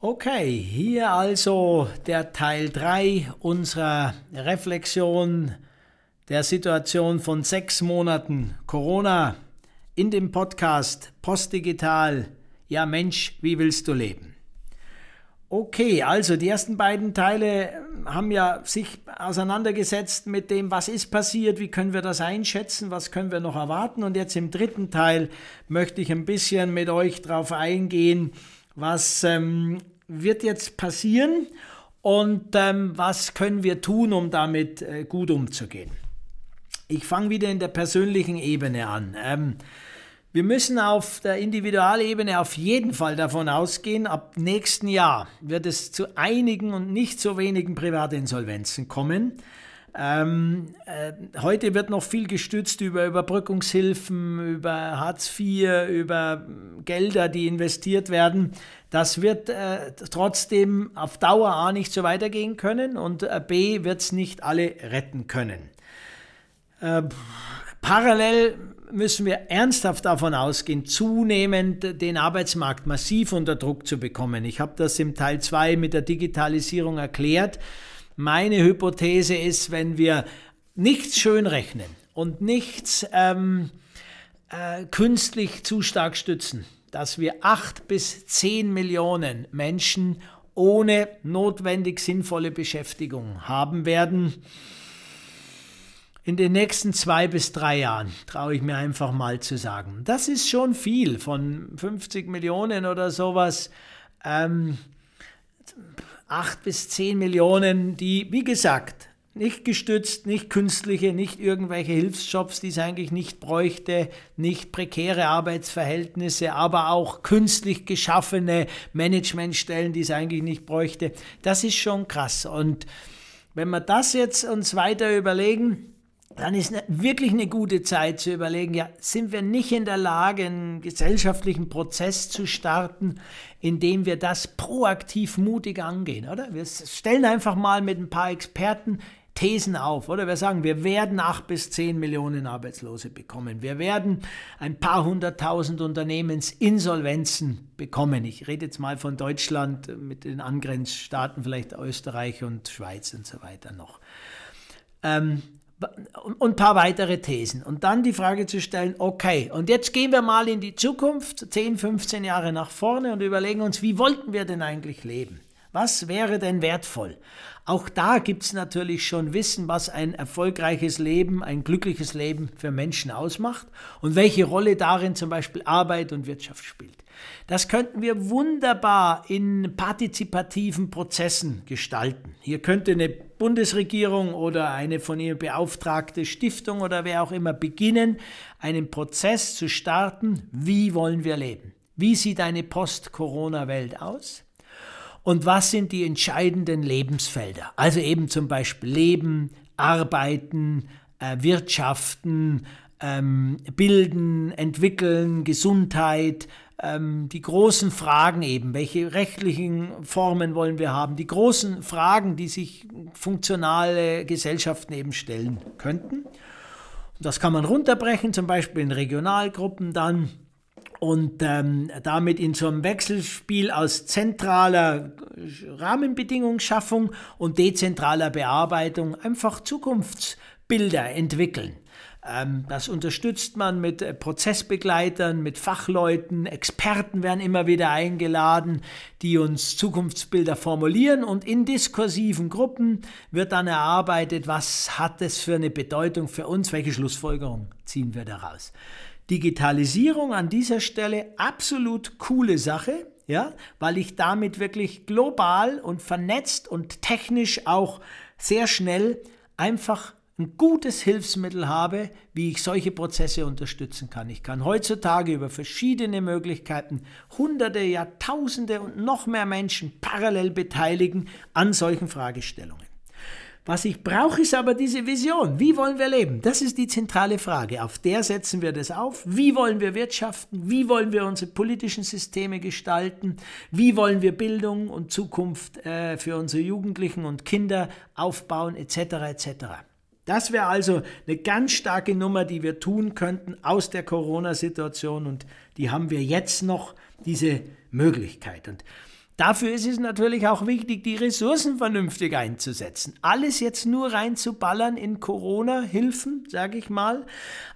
Okay, hier also der Teil 3 unserer Reflexion der Situation von sechs Monaten Corona in dem Podcast Postdigital. Ja Mensch, wie willst du leben? Okay, also die ersten beiden Teile haben ja sich auseinandergesetzt mit dem, was ist passiert, wie können wir das einschätzen, was können wir noch erwarten. Und jetzt im dritten Teil möchte ich ein bisschen mit euch darauf eingehen, was ähm, wird jetzt passieren und ähm, was können wir tun, um damit äh, gut umzugehen. Ich fange wieder in der persönlichen Ebene an. Ähm, wir müssen auf der Individualebene auf jeden Fall davon ausgehen, ab nächsten Jahr wird es zu einigen und nicht so wenigen Privatinsolvenzen kommen. Ähm, äh, heute wird noch viel gestützt über Überbrückungshilfen, über Hartz IV, über Gelder, die investiert werden. Das wird äh, trotzdem auf Dauer A nicht so weitergehen können und äh, B wird es nicht alle retten können. Äh, parallel müssen wir ernsthaft davon ausgehen, zunehmend den Arbeitsmarkt massiv unter Druck zu bekommen. Ich habe das im Teil 2 mit der Digitalisierung erklärt. Meine Hypothese ist, wenn wir nichts schön rechnen und nichts ähm, äh, künstlich zu stark stützen, dass wir acht bis zehn Millionen Menschen ohne notwendig sinnvolle Beschäftigung haben werden. In den nächsten zwei bis drei Jahren, traue ich mir einfach mal zu sagen. Das ist schon viel von 50 Millionen oder sowas. Ähm, acht bis zehn Millionen, die, wie gesagt, nicht gestützt, nicht künstliche, nicht irgendwelche Hilfsjobs, die es eigentlich nicht bräuchte, nicht prekäre Arbeitsverhältnisse, aber auch künstlich geschaffene Managementstellen, die es eigentlich nicht bräuchte. Das ist schon krass. Und wenn wir das jetzt uns weiter überlegen, dann ist ne, wirklich eine gute Zeit zu überlegen, ja, sind wir nicht in der Lage, einen gesellschaftlichen Prozess zu starten, in dem wir das proaktiv mutig angehen, oder? Wir stellen einfach mal mit ein paar Experten Thesen auf, oder? Wir sagen, wir werden acht bis zehn Millionen Arbeitslose bekommen. Wir werden ein paar hunderttausend Unternehmensinsolvenzen bekommen. Ich rede jetzt mal von Deutschland mit den Angrenzstaaten, vielleicht Österreich und Schweiz und so weiter noch. Ähm, und ein paar weitere Thesen. Und dann die Frage zu stellen, okay, und jetzt gehen wir mal in die Zukunft, 10, 15 Jahre nach vorne und überlegen uns, wie wollten wir denn eigentlich leben? Was wäre denn wertvoll? Auch da gibt es natürlich schon Wissen, was ein erfolgreiches Leben, ein glückliches Leben für Menschen ausmacht und welche Rolle darin zum Beispiel Arbeit und Wirtschaft spielt. Das könnten wir wunderbar in partizipativen Prozessen gestalten. Hier könnte eine Bundesregierung oder eine von ihr beauftragte Stiftung oder wer auch immer beginnen, einen Prozess zu starten. Wie wollen wir leben? Wie sieht eine Post-Corona-Welt aus? Und was sind die entscheidenden Lebensfelder? Also eben zum Beispiel Leben, Arbeiten, äh, Wirtschaften, ähm, Bilden, Entwickeln, Gesundheit, ähm, die großen Fragen eben, welche rechtlichen Formen wollen wir haben, die großen Fragen, die sich funktionale Gesellschaften eben stellen könnten. Und das kann man runterbrechen, zum Beispiel in Regionalgruppen dann und ähm, damit in so einem Wechselspiel aus zentraler Rahmenbedingungsschaffung und dezentraler Bearbeitung einfach Zukunftsbilder entwickeln. Ähm, das unterstützt man mit äh, Prozessbegleitern, mit Fachleuten, Experten werden immer wieder eingeladen, die uns Zukunftsbilder formulieren und in diskursiven Gruppen wird dann erarbeitet, was hat es für eine Bedeutung für uns, welche Schlussfolgerung ziehen wir daraus. Digitalisierung an dieser Stelle absolut coole Sache, ja, weil ich damit wirklich global und vernetzt und technisch auch sehr schnell einfach ein gutes Hilfsmittel habe, wie ich solche Prozesse unterstützen kann. Ich kann heutzutage über verschiedene Möglichkeiten Hunderte, Jahrtausende und noch mehr Menschen parallel beteiligen an solchen Fragestellungen. Was ich brauche, ist aber diese Vision. Wie wollen wir leben? Das ist die zentrale Frage. Auf der setzen wir das auf. Wie wollen wir wirtschaften? Wie wollen wir unsere politischen Systeme gestalten? Wie wollen wir Bildung und Zukunft äh, für unsere Jugendlichen und Kinder aufbauen, etc. etc. Das wäre also eine ganz starke Nummer, die wir tun könnten aus der Corona-Situation und die haben wir jetzt noch, diese Möglichkeit. Und Dafür ist es natürlich auch wichtig, die Ressourcen vernünftig einzusetzen. Alles jetzt nur reinzuballern in Corona-Hilfen, sage ich mal,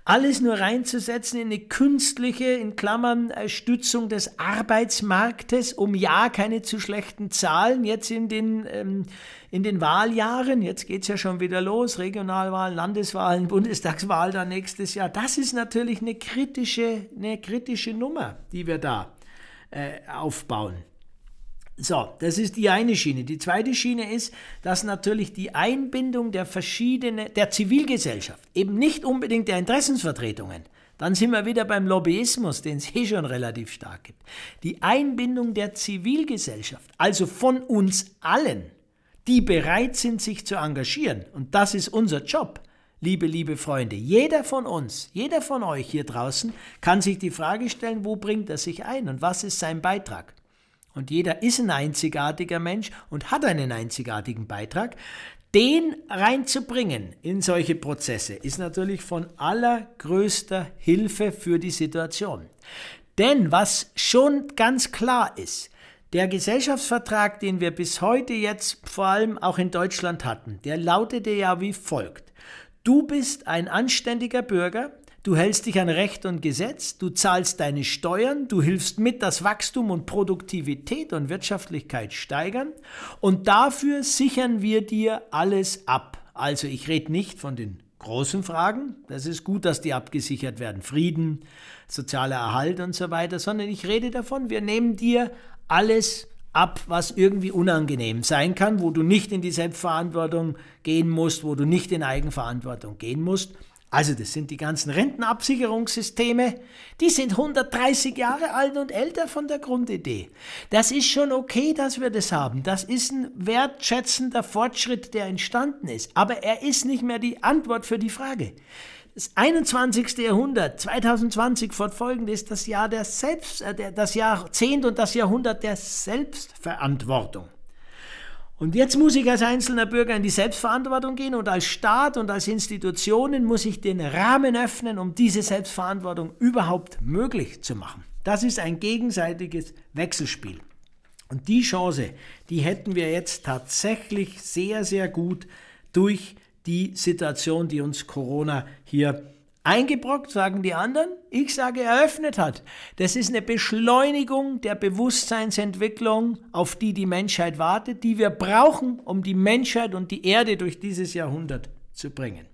alles nur reinzusetzen in eine künstliche, in Klammern, äh, Stützung des Arbeitsmarktes, um ja keine zu schlechten Zahlen jetzt in den, ähm, in den Wahljahren, jetzt geht's ja schon wieder los, Regionalwahlen, Landeswahlen, Bundestagswahl dann nächstes Jahr, das ist natürlich eine kritische, eine kritische Nummer, die wir da äh, aufbauen. So, das ist die eine Schiene. Die zweite Schiene ist, dass natürlich die Einbindung der verschiedenen, der Zivilgesellschaft, eben nicht unbedingt der Interessensvertretungen, dann sind wir wieder beim Lobbyismus, den es eh schon relativ stark gibt. Die Einbindung der Zivilgesellschaft, also von uns allen, die bereit sind, sich zu engagieren. Und das ist unser Job, liebe, liebe Freunde. Jeder von uns, jeder von euch hier draußen kann sich die Frage stellen, wo bringt er sich ein und was ist sein Beitrag? Und jeder ist ein einzigartiger Mensch und hat einen einzigartigen Beitrag, den reinzubringen in solche Prozesse ist natürlich von allergrößter Hilfe für die Situation. Denn was schon ganz klar ist, der Gesellschaftsvertrag, den wir bis heute jetzt vor allem auch in Deutschland hatten, der lautete ja wie folgt. Du bist ein anständiger Bürger, Du hältst dich an Recht und Gesetz, du zahlst deine Steuern, du hilfst mit, dass Wachstum und Produktivität und Wirtschaftlichkeit steigern und dafür sichern wir dir alles ab. Also ich rede nicht von den großen Fragen, das ist gut, dass die abgesichert werden, Frieden, sozialer Erhalt und so weiter, sondern ich rede davon, wir nehmen dir alles ab, was irgendwie unangenehm sein kann, wo du nicht in die Selbstverantwortung gehen musst, wo du nicht in Eigenverantwortung gehen musst. Also das sind die ganzen Rentenabsicherungssysteme, die sind 130 Jahre alt und älter von der Grundidee. Das ist schon okay, dass wir das haben. Das ist ein wertschätzender Fortschritt, der entstanden ist. Aber er ist nicht mehr die Antwort für die Frage. Das 21. Jahrhundert, 2020 fortfolgend, ist das Jahr der Selbst, äh, das Jahrzehnt und das Jahrhundert der Selbstverantwortung. Und jetzt muss ich als einzelner Bürger in die Selbstverantwortung gehen und als Staat und als Institutionen muss ich den Rahmen öffnen, um diese Selbstverantwortung überhaupt möglich zu machen. Das ist ein gegenseitiges Wechselspiel. Und die Chance, die hätten wir jetzt tatsächlich sehr, sehr gut durch die Situation, die uns Corona hier Eingebrockt, sagen die anderen. Ich sage, eröffnet hat. Das ist eine Beschleunigung der Bewusstseinsentwicklung, auf die die Menschheit wartet, die wir brauchen, um die Menschheit und die Erde durch dieses Jahrhundert zu bringen.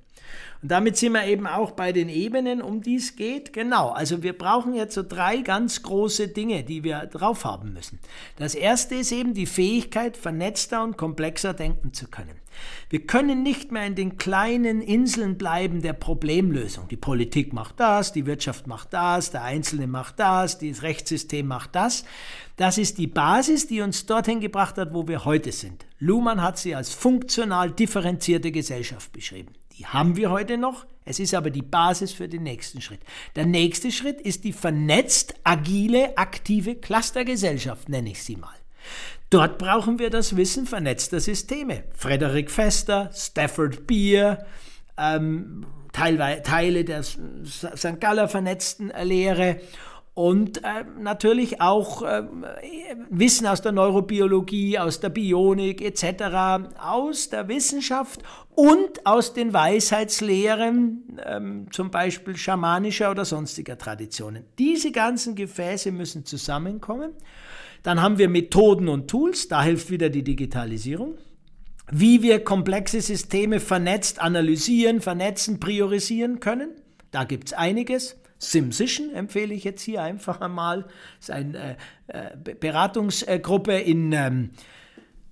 Und damit sind wir eben auch bei den Ebenen, um die es geht. Genau, also wir brauchen jetzt so drei ganz große Dinge, die wir drauf haben müssen. Das erste ist eben die Fähigkeit, vernetzter und komplexer denken zu können. Wir können nicht mehr in den kleinen Inseln bleiben der Problemlösung. Die Politik macht das, die Wirtschaft macht das, der Einzelne macht das, das Rechtssystem macht das. Das ist die Basis, die uns dorthin gebracht hat, wo wir heute sind. Luhmann hat sie als funktional differenzierte Gesellschaft beschrieben. Haben wir heute noch. Es ist aber die Basis für den nächsten Schritt. Der nächste Schritt ist die vernetzt agile, aktive Clustergesellschaft, nenne ich sie mal. Dort brauchen wir das Wissen vernetzter Systeme. Frederik Fester, Stafford Beer, ähm, Teile der St. Galler vernetzten Lehre und äh, natürlich auch äh, Wissen aus der Neurobiologie, aus der Bionik etc., aus der Wissenschaft und aus den Weisheitslehren, ähm, zum Beispiel schamanischer oder sonstiger Traditionen. Diese ganzen Gefäße müssen zusammenkommen. Dann haben wir Methoden und Tools, da hilft wieder die Digitalisierung. Wie wir komplexe Systeme vernetzt analysieren, vernetzen, priorisieren können, da gibt es einiges. SimSition empfehle ich jetzt hier einfach einmal. Das ist eine äh, äh Beratungsgruppe in, ähm,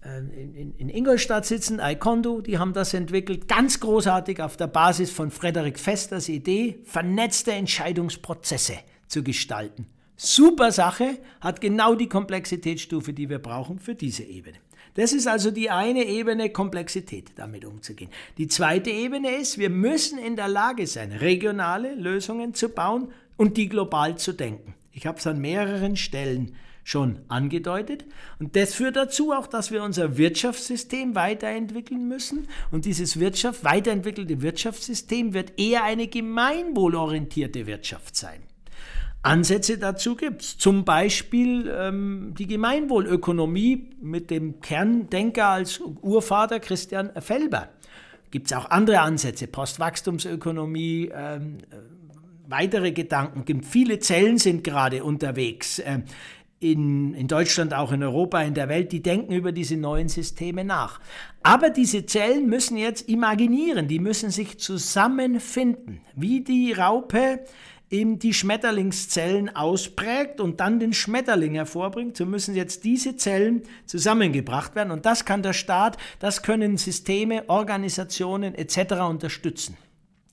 äh, in, in, Ingolstadt sitzen, iCondo, die haben das entwickelt. Ganz großartig auf der Basis von Frederik Festers Idee, vernetzte Entscheidungsprozesse zu gestalten. Super Sache, hat genau die Komplexitätsstufe, die wir brauchen für diese Ebene. Das ist also die eine Ebene, Komplexität damit umzugehen. Die zweite Ebene ist, wir müssen in der Lage sein, regionale Lösungen zu bauen und die global zu denken. Ich habe es an mehreren Stellen schon angedeutet. Und das führt dazu auch, dass wir unser Wirtschaftssystem weiterentwickeln müssen. Und dieses Wirtschaft, weiterentwickelte Wirtschaftssystem wird eher eine gemeinwohlorientierte Wirtschaft sein. Ansätze dazu gibt es. Zum Beispiel ähm, die Gemeinwohlökonomie mit dem Kerndenker als Urvater Christian Felber. Gibt es auch andere Ansätze, Postwachstumsökonomie, ähm, weitere Gedanken. Viele Zellen sind gerade unterwegs. Ähm, in, in Deutschland, auch in Europa, in der Welt, die denken über diese neuen Systeme nach. Aber diese Zellen müssen jetzt imaginieren, die müssen sich zusammenfinden, wie die Raupe eben die Schmetterlingszellen ausprägt und dann den Schmetterling hervorbringt, so müssen jetzt diese Zellen zusammengebracht werden. Und das kann der Staat, das können Systeme, Organisationen etc. unterstützen.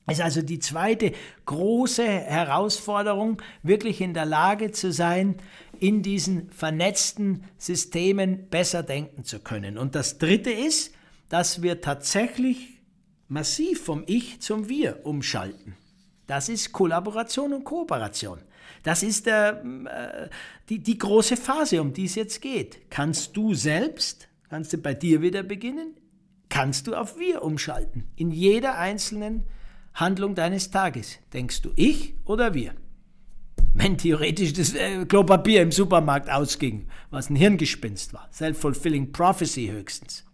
Ist also die zweite große Herausforderung, wirklich in der Lage zu sein, in diesen vernetzten Systemen besser denken zu können. Und das dritte ist, dass wir tatsächlich massiv vom Ich zum Wir umschalten. Das ist Kollaboration und Kooperation. Das ist der, äh, die, die große Phase, um die es jetzt geht. Kannst du selbst, kannst du bei dir wieder beginnen, kannst du auf wir umschalten. In jeder einzelnen Handlung deines Tages. Denkst du ich oder wir? Wenn theoretisch das äh, Klopapier im Supermarkt ausging, was ein Hirngespinst war. Self-fulfilling prophecy höchstens.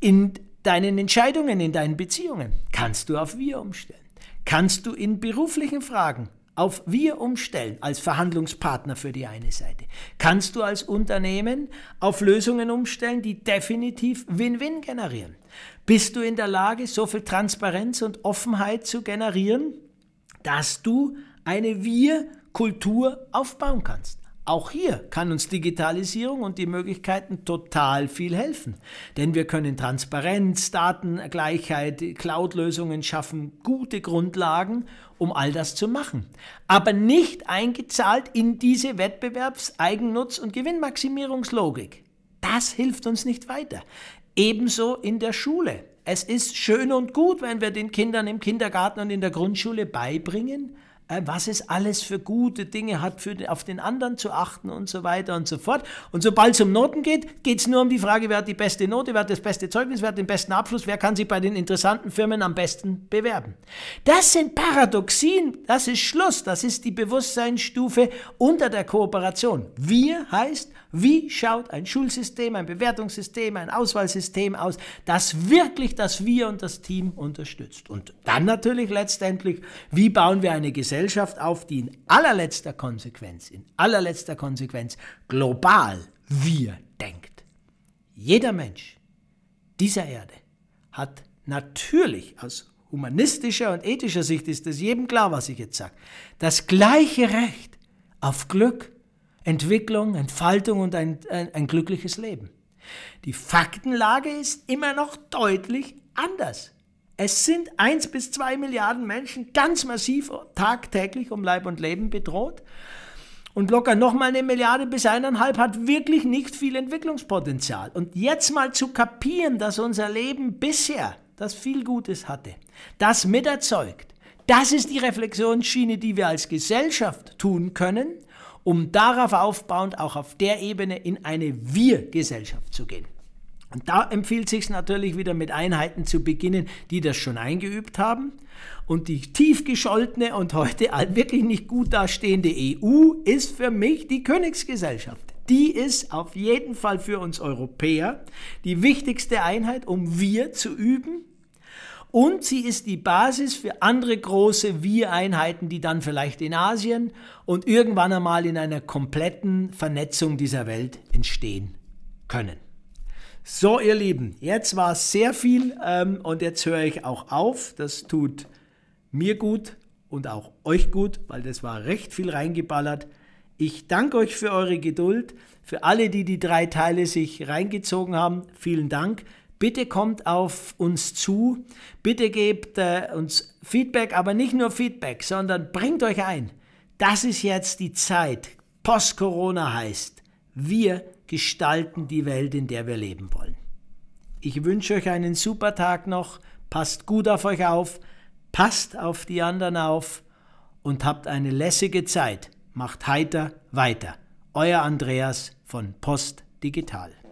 In deinen Entscheidungen, in deinen Beziehungen kannst du auf wir umstellen. Kannst du in beruflichen Fragen auf wir umstellen als Verhandlungspartner für die eine Seite. Kannst du als Unternehmen auf Lösungen umstellen, die definitiv Win-Win generieren. Bist du in der Lage, so viel Transparenz und Offenheit zu generieren, dass du eine Wir-Kultur aufbauen kannst? Auch hier kann uns Digitalisierung und die Möglichkeiten total viel helfen. Denn wir können Transparenz, Datengleichheit, Cloud-Lösungen schaffen, gute Grundlagen, um all das zu machen. Aber nicht eingezahlt in diese Wettbewerbs-, Eigennutz- und Gewinnmaximierungslogik. Das hilft uns nicht weiter. Ebenso in der Schule. Es ist schön und gut, wenn wir den Kindern im Kindergarten und in der Grundschule beibringen, was es alles für gute Dinge hat, für auf den anderen zu achten und so weiter und so fort. Und sobald es um Noten geht, geht es nur um die Frage, wer hat die beste Note, wer hat das beste Zeugnis, wer hat den besten Abschluss, wer kann sich bei den interessanten Firmen am besten bewerben. Das sind Paradoxien, das ist Schluss, das ist die Bewusstseinsstufe unter der Kooperation. Wir heißt, wie schaut ein Schulsystem, ein Bewertungssystem, ein Auswahlsystem aus, das wirklich das Wir und das Team unterstützt. Und dann natürlich letztendlich, wie bauen wir eine Gesellschaft, Gesellschaft auf, die in allerletzter Konsequenz, in allerletzter Konsequenz global wir denkt. Jeder Mensch dieser Erde hat natürlich aus humanistischer und ethischer Sicht ist es jedem klar, was ich jetzt sage, das gleiche Recht auf Glück, Entwicklung, Entfaltung und ein, ein, ein glückliches Leben. Die Faktenlage ist immer noch deutlich anders. Es sind 1 bis 2 Milliarden Menschen ganz massiv tagtäglich um Leib und Leben bedroht. Und locker nochmal eine Milliarde bis eineinhalb hat wirklich nicht viel Entwicklungspotenzial. Und jetzt mal zu kapieren, dass unser Leben bisher das viel Gutes hatte, das miterzeugt, das ist die Reflexionsschiene, die wir als Gesellschaft tun können, um darauf aufbauend auch auf der Ebene in eine Wir-Gesellschaft zu gehen. Und da empfiehlt sich natürlich wieder mit Einheiten zu beginnen, die das schon eingeübt haben. Und die tief gescholtene und heute wirklich nicht gut dastehende EU ist für mich die Königsgesellschaft. Die ist auf jeden Fall für uns Europäer die wichtigste Einheit, um wir zu üben. Und sie ist die Basis für andere große Wir-Einheiten, die dann vielleicht in Asien und irgendwann einmal in einer kompletten Vernetzung dieser Welt entstehen können. So, ihr Lieben, jetzt war es sehr viel ähm, und jetzt höre ich auch auf. Das tut mir gut und auch euch gut, weil das war recht viel reingeballert. Ich danke euch für eure Geduld. Für alle, die die drei Teile sich reingezogen haben, vielen Dank. Bitte kommt auf uns zu. Bitte gebt äh, uns Feedback, aber nicht nur Feedback, sondern bringt euch ein. Das ist jetzt die Zeit. Post-Corona heißt, wir gestalten die Welt, in der wir leben wollen. Ich wünsche euch einen super Tag noch, passt gut auf euch auf, passt auf die anderen auf und habt eine lässige Zeit. Macht heiter weiter. Euer Andreas von Post Digital.